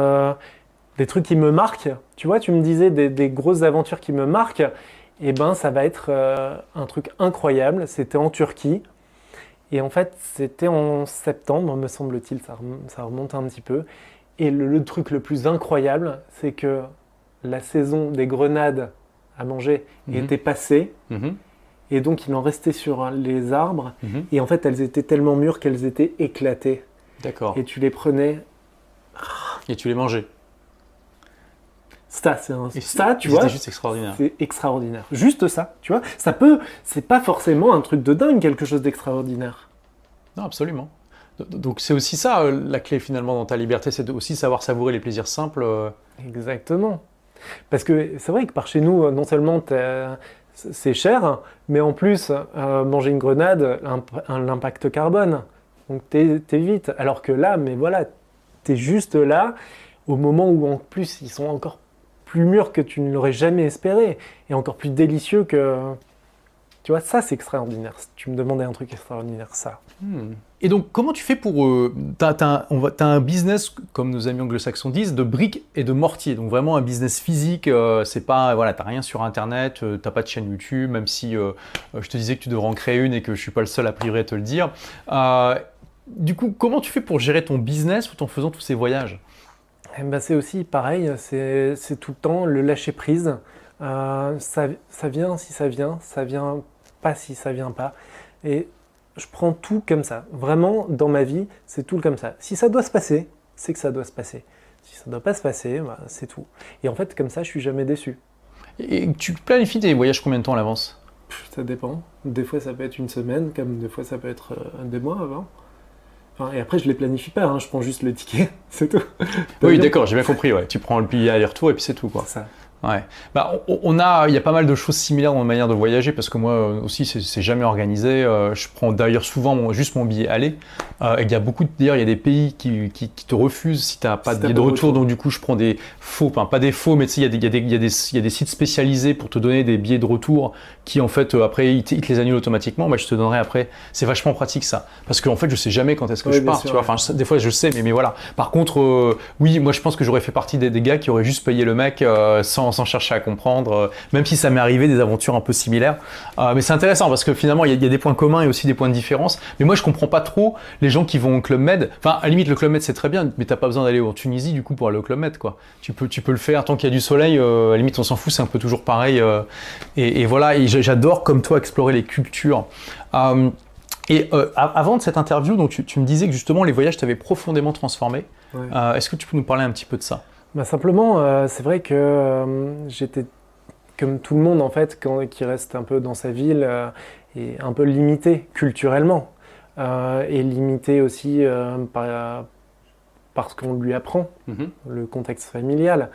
Euh, des trucs qui me marquent, tu vois, tu me disais des, grosses aventures qui me marquent, et eh ben ça va être euh, un truc incroyable. C'était en Turquie. Et en fait, c'était en septembre, me semble-t-il, ça, remonte un petit peu. Et le, truc le plus incroyable, c'est que la saison des grenades à manger mhm. était passée. Mhm. Et donc, il en restait sur les arbres. Mhm. Et en fait, elles étaient tellement mûres qu'elles étaient éclatées. D'accord. Et tu les prenais. Et tu les mangeais. Ça, c'est un... ça, tu vois. C'est juste extraordinaire. C'est extraordinaire. Juste ça, tu vois. Ça peut, c'est pas forcément un truc de dingue, quelque chose d'extraordinaire. Non, absolument. Donc c'est aussi ça euh, la clé finalement dans ta liberté, c'est aussi savoir savourer les plaisirs simples. Euh. Exactement. Parce que c'est vrai que par chez nous, non seulement c'est cher, mais en plus, euh, manger une grenade, l'impact carbone. Donc t'es vite. Alors que là, mais voilà, t'es juste là au moment où en plus ils sont encore plus mûrs que tu ne l'aurais jamais espéré et encore plus délicieux que. Tu vois, ça c'est extraordinaire. Tu me demandais un truc extraordinaire, ça. Hmm. Et donc, comment tu fais pour. Euh, tu as, un business, comme nos amis anglo-saxons disent, de briques et de mortier. Donc, vraiment un business physique. Euh, c'est pas. Voilà, tu rien sur Internet, euh, tu n'as pas de chaîne YouTube, même si je te disais que tu devrais en créer une et que je suis pas le seul a priori à te le dire. Du coup, comment tu fais pour gérer ton business tout en faisant tous ces voyages? Eh ben, c'est aussi pareil, c'est tout le temps le lâcher prise. Euh, ça, ça, vient si ça vient, ça vient pas si ça vient pas. Et je prends tout comme ça. Vraiment, dans ma vie, c'est tout comme ça. Si ça doit se passer, c'est que ça doit se passer. Si ça ne doit pas se passer, bah, c'est tout. Et en fait, comme ça, je suis jamais déçu. Et tu planifies tes voyages combien de temps à l'avance? Ça dépend. Des fois, ça peut être une semaine, comme des fois, ça peut être euh, des mois avant et après, je les planifie pas, hein, je prends juste le ticket, c'est tout. Oui, d'accord, j'ai bien compris. Ouais. Tu prends le billet aller-retour et puis c'est tout. Quoi. Ça. Ouais. Bah, on a, il y a pas mal de choses similaires dans ma manière de voyager parce que moi euh, aussi c'est jamais organisé. Euh, je prends d'ailleurs souvent juste mon billet aller. Euh, il y a beaucoup, d'ailleurs il y a des pays qui, qui, te refusent si tu n'as pas de billet de retour, donc du coup je prends des faux, enfin pas des faux, mais tu sais il y, y, y, y, a des sites spécialisés pour te donner des billets de retour qui en fait après ils te, les annulent automatiquement. Moi je te donnerai après. C'est vachement pratique ça parce qu'en fait je sais jamais quand est-ce que je pars. tu vois, enfin des fois je sais, mais, mais voilà. Par contre, oui, moi je pense que j'aurais fait partie des, des, gars qui auraient juste payé le mec sans sans, chercher à comprendre, euh, même si ça m'est arrivé des aventures un peu similaires. Euh, mais c'est intéressant parce que finalement, il y, a des points communs et aussi des points de différence. Mais moi, je comprends pas trop les gens qui vont au Club Med. Enfin, à la limite, le Club Med, c'est très bien, mais t'as pas besoin d'aller en Tunisie, du coup, pour aller au Club Med, quoi. Tu peux, tu peux le faire tant qu'il y a du soleil. Euh, à la limite, on s'en fout, c'est un peu toujours pareil. et, voilà, et j'adore, comme toi, explorer les cultures. et avant de cette interview, donc tu, me disais que justement les voyages t'avaient profondément transformé. Est-ce que tu peux nous parler un petit peu de ça? Bah, simplement, euh, c'est vrai que euh, j'étais comme tout le monde en fait, quand, qui reste un peu dans sa ville euh, et un peu limité culturellement et limité aussi par, parce qu'on lui apprend, mm-hmm. le contexte familial.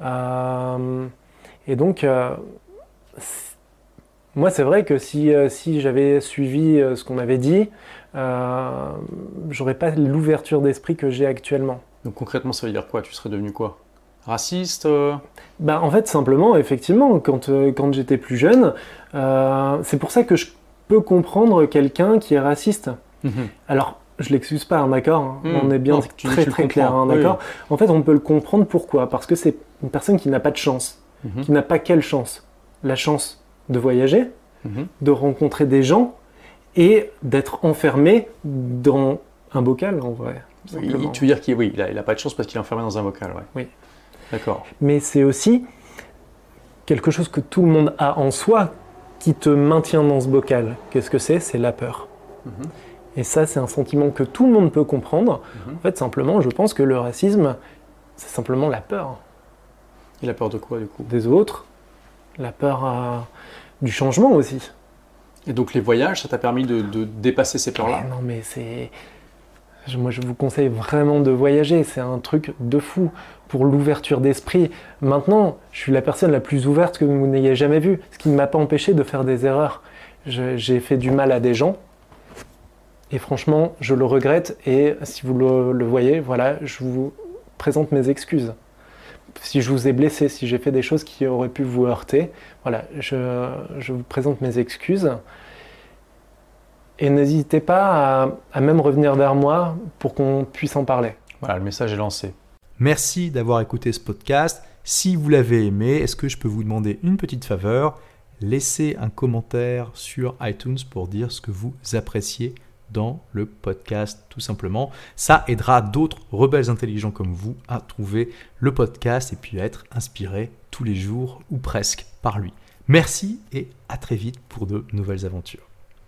et donc, moi, c'est vrai que si, si j'avais suivi ce qu'on m'avait dit, j'aurais pas l'ouverture d'esprit que j'ai actuellement. Donc concrètement, ça veut dire quoi? Tu serais devenu quoi? Raciste euh? Bah, En fait, simplement, effectivement, quand, euh, quand j'étais plus jeune, euh, c'est pour ça que je peux comprendre quelqu'un qui est raciste. Mhm. Alors, je l'excuse pas, hein, d'accord hein. mhm. On est bien très très clair, hein, d'accord? En fait, on peut le comprendre pourquoi? Parce que c'est une personne qui n'a pas de chance. Mhm. Qui n'a pas quelle chance? La chance de voyager, de rencontrer des gens et d'être enfermé dans un bocal, en vrai. Tu veux dire qu'il oui, il a, pas de chance parce qu'il est enfermé dans un bocal, ouais. Oui. D'accord. Mais c'est aussi quelque chose que tout le monde a en soi qui te maintient dans ce bocal. Qu'est-ce que c'est? C'est la peur. Mhm. Et ça, c'est un sentiment que tout le monde peut comprendre. Mhm. En fait, simplement, je pense que le racisme, c'est simplement la peur. Et la peur de quoi, du coup? Des autres. La peur du changement aussi. Et donc les voyages, ça t'a permis de, dépasser ces peurs-là? Non, mais c'est... Moi, je vous conseille vraiment de voyager. C'est un truc de fou pour l'ouverture d'esprit. Maintenant, je suis la personne la plus ouverte que vous n'ayez jamais vue, ce qui ne m'a pas empêché de faire des erreurs. J'ai fait du mal à des gens, et franchement, je le regrette, et si vous le, voyez, voilà, je vous présente mes excuses. Si je vous ai blessé, si j'ai fait des choses qui auraient pu vous heurter, voilà, je, je vous présente mes excuses. Et n'hésitez pas à, à même revenir vers moi pour qu'on puisse en parler. Voilà, le message est lancé. Merci d'avoir écouté ce podcast. Si vous l'avez aimé, est-ce que je peux vous demander une petite faveur? Laissez un commentaire sur iTunes pour dire ce que vous appréciez dans le podcast, tout simplement. Ça aidera d'autres rebelles intelligents comme vous à trouver le podcast et puis à être inspirés tous les jours ou presque par lui. Merci et à très vite pour de nouvelles aventures.